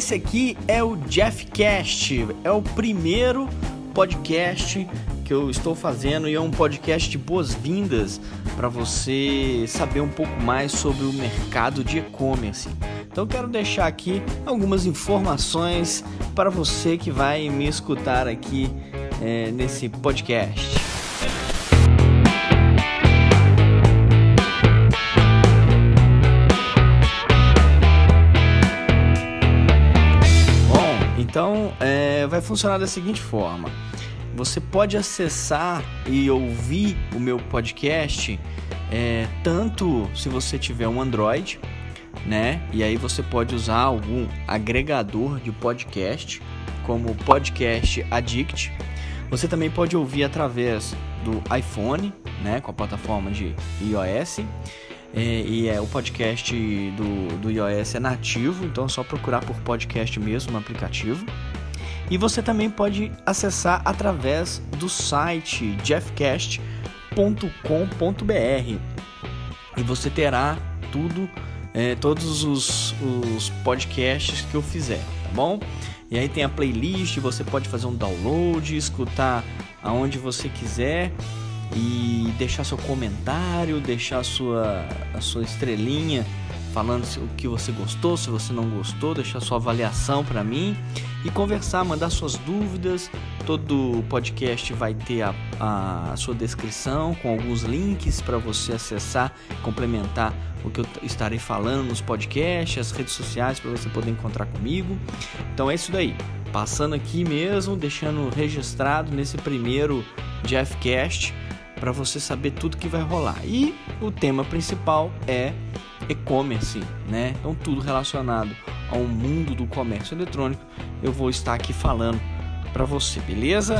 esse aqui é o Jeffcast, é o primeiro podcast que eu estou fazendo e é um podcast de boas-vindas para você saber um pouco mais sobre o mercado de e-commerce. Então quero deixar aqui algumas informações para você que vai me escutar aqui é, nesse podcast. Então, é, vai funcionar da seguinte forma: você pode acessar e ouvir o meu podcast é, tanto se você tiver um Android, né? E aí você pode usar algum agregador de podcast, como o Podcast Addict. Você também pode ouvir através do iPhone, né? Com a plataforma de iOS. É, e é o podcast do, do iOS é nativo, então é só procurar por podcast mesmo no aplicativo. E você também pode acessar através do site jeffcast.com.br e você terá tudo, é, todos os, os podcasts que eu fizer, tá bom? E aí tem a playlist, você pode fazer um download, escutar aonde você quiser e deixar seu comentário, deixar sua, a sua estrelinha falando o que você gostou, se você não gostou, deixar sua avaliação para mim e conversar, mandar suas dúvidas. Todo podcast vai ter a, a sua descrição com alguns links para você acessar, complementar o que eu estarei falando nos podcasts, as redes sociais para você poder encontrar comigo. Então é isso daí. Passando aqui mesmo, deixando registrado nesse primeiro Jeffcast para você saber tudo que vai rolar. E o tema principal é e-commerce, né? Então tudo relacionado ao mundo do comércio eletrônico, eu vou estar aqui falando para você, beleza?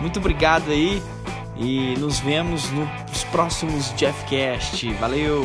Muito obrigado aí e nos vemos nos próximos Jeffcast. Valeu!